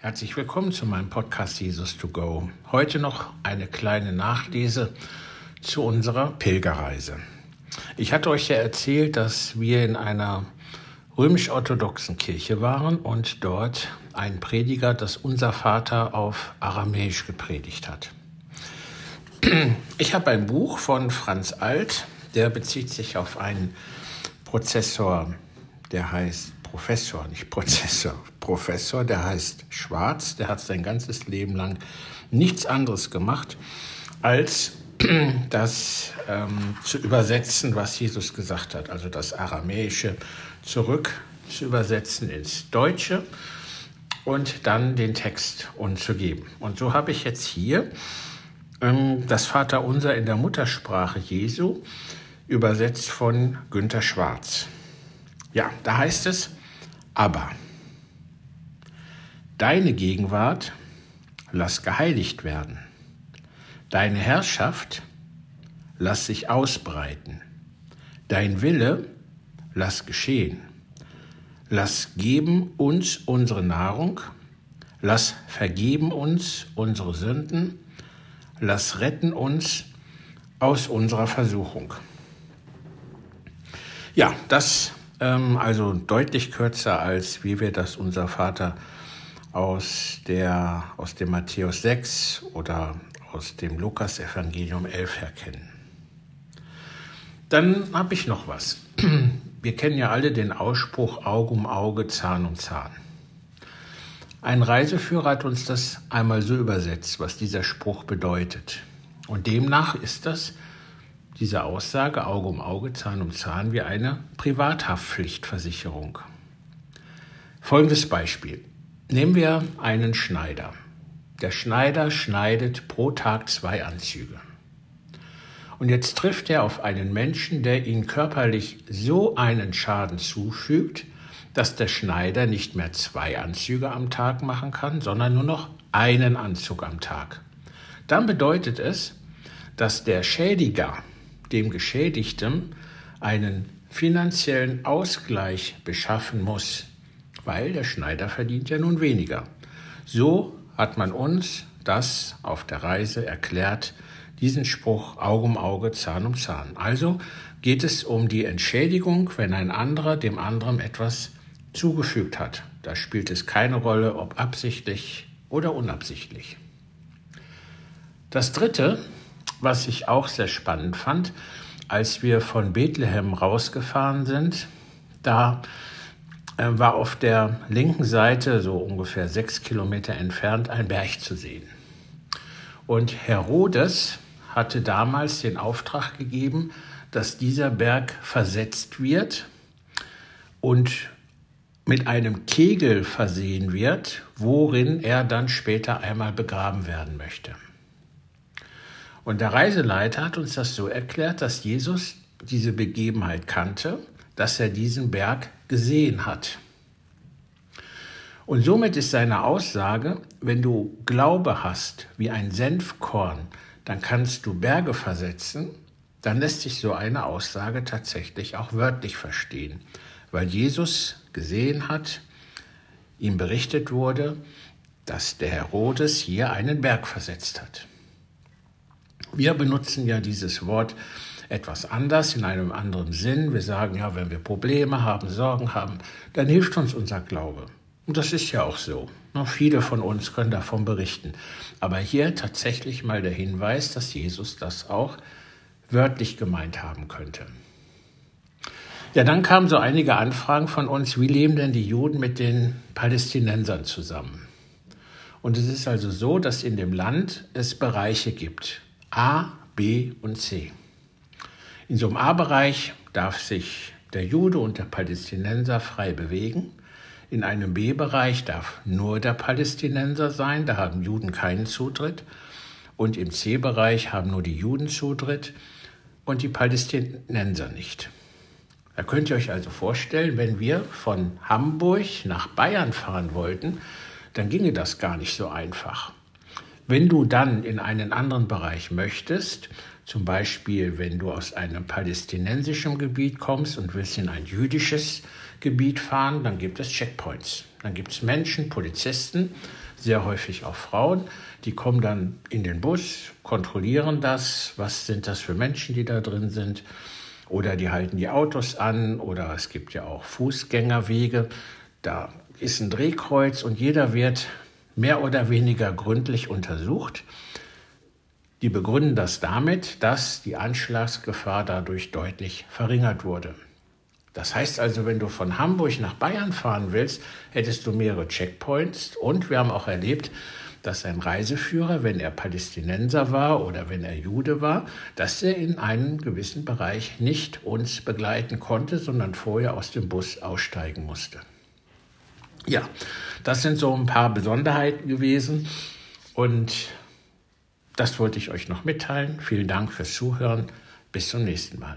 Herzlich willkommen zu meinem Podcast Jesus to Go. Heute noch eine kleine Nachlese zu unserer Pilgerreise. Ich hatte euch ja erzählt, dass wir in einer römisch-orthodoxen Kirche waren und dort ein Prediger das Unser Vater auf Aramäisch gepredigt hat. Ich habe ein Buch von Franz Alt, der bezieht sich auf einen Prozessor, der heißt Professor, nicht Prozessor, Professor, der heißt Schwarz, der hat sein ganzes Leben lang nichts anderes gemacht, als das ähm, zu übersetzen, was Jesus gesagt hat, also das Aramäische zurück zu übersetzen ins Deutsche und dann den Text umzugeben. Und so habe ich jetzt hier ähm, das Vaterunser in der Muttersprache Jesu übersetzt von Günter Schwarz. Ja, da heißt es, aber deine Gegenwart lass geheiligt werden, deine Herrschaft lass sich ausbreiten, dein Wille lass geschehen, lass geben uns unsere Nahrung, lass vergeben uns unsere Sünden, lass retten uns aus unserer Versuchung. Ja, das also deutlich kürzer als wie wir das unser Vater aus, der, aus dem Matthäus 6 oder aus dem Lukas-Evangelium 11 her kennen. Dann habe ich noch was. Wir kennen ja alle den Ausspruch Auge um Auge, Zahn um Zahn. Ein Reiseführer hat uns das einmal so übersetzt, was dieser Spruch bedeutet. Und demnach ist das diese Aussage Auge um Auge, Zahn um Zahn wie eine Privathaftpflichtversicherung. Folgendes Beispiel. Nehmen wir einen Schneider. Der Schneider schneidet pro Tag zwei Anzüge. Und jetzt trifft er auf einen Menschen, der ihm körperlich so einen Schaden zufügt, dass der Schneider nicht mehr zwei Anzüge am Tag machen kann, sondern nur noch einen Anzug am Tag. Dann bedeutet es, dass der Schädiger dem Geschädigten einen finanziellen Ausgleich beschaffen muss, weil der Schneider verdient ja nun weniger. So hat man uns das auf der Reise erklärt, diesen Spruch Auge um Auge, Zahn um Zahn. Also geht es um die Entschädigung, wenn ein anderer dem anderen etwas zugefügt hat. Da spielt es keine Rolle, ob absichtlich oder unabsichtlich. Das Dritte, was ich auch sehr spannend fand, als wir von Bethlehem rausgefahren sind, da äh, war auf der linken Seite, so ungefähr sechs Kilometer entfernt, ein Berg zu sehen. Und Herodes hatte damals den Auftrag gegeben, dass dieser Berg versetzt wird und mit einem Kegel versehen wird, worin er dann später einmal begraben werden möchte. Und der Reiseleiter hat uns das so erklärt, dass Jesus diese Begebenheit kannte, dass er diesen Berg gesehen hat. Und somit ist seine Aussage, wenn du Glaube hast wie ein Senfkorn, dann kannst du Berge versetzen, dann lässt sich so eine Aussage tatsächlich auch wörtlich verstehen, weil Jesus gesehen hat, ihm berichtet wurde, dass der Herodes hier einen Berg versetzt hat. Wir benutzen ja dieses Wort etwas anders, in einem anderen Sinn. Wir sagen ja, wenn wir Probleme haben, Sorgen haben, dann hilft uns unser Glaube. Und das ist ja auch so. viele von uns können davon berichten. Aber hier tatsächlich mal der Hinweis, dass Jesus das auch wörtlich gemeint haben könnte. Ja, dann kamen so einige Anfragen von uns, wie leben denn die Juden mit den Palästinensern zusammen? Und es ist also so, dass in dem Land es Bereiche gibt. A, B und C. In so einem A-Bereich darf sich der Jude und der Palästinenser frei bewegen. In einem B-Bereich darf nur der Palästinenser sein, da haben Juden keinen Zutritt. Und im C-Bereich haben nur die Juden Zutritt und die Palästinenser nicht. Da könnt ihr euch also vorstellen, wenn wir von Hamburg nach Bayern fahren wollten, dann ginge das gar nicht so einfach. Wenn du dann in einen anderen Bereich möchtest, zum Beispiel wenn du aus einem palästinensischen Gebiet kommst und willst in ein jüdisches Gebiet fahren, dann gibt es Checkpoints. Dann gibt es Menschen, Polizisten, sehr häufig auch Frauen. Die kommen dann in den Bus, kontrollieren das, was sind das für Menschen, die da drin sind. Oder die halten die Autos an oder es gibt ja auch Fußgängerwege. Da ist ein Drehkreuz und jeder wird mehr oder weniger gründlich untersucht. Die begründen das damit, dass die Anschlagsgefahr dadurch deutlich verringert wurde. Das heißt also, wenn du von Hamburg nach Bayern fahren willst, hättest du mehrere Checkpoints. Und wir haben auch erlebt, dass ein Reiseführer, wenn er Palästinenser war oder wenn er Jude war, dass er in einem gewissen Bereich nicht uns begleiten konnte, sondern vorher aus dem Bus aussteigen musste. Ja, das sind so ein paar Besonderheiten gewesen und das wollte ich euch noch mitteilen. Vielen Dank fürs Zuhören. Bis zum nächsten Mal.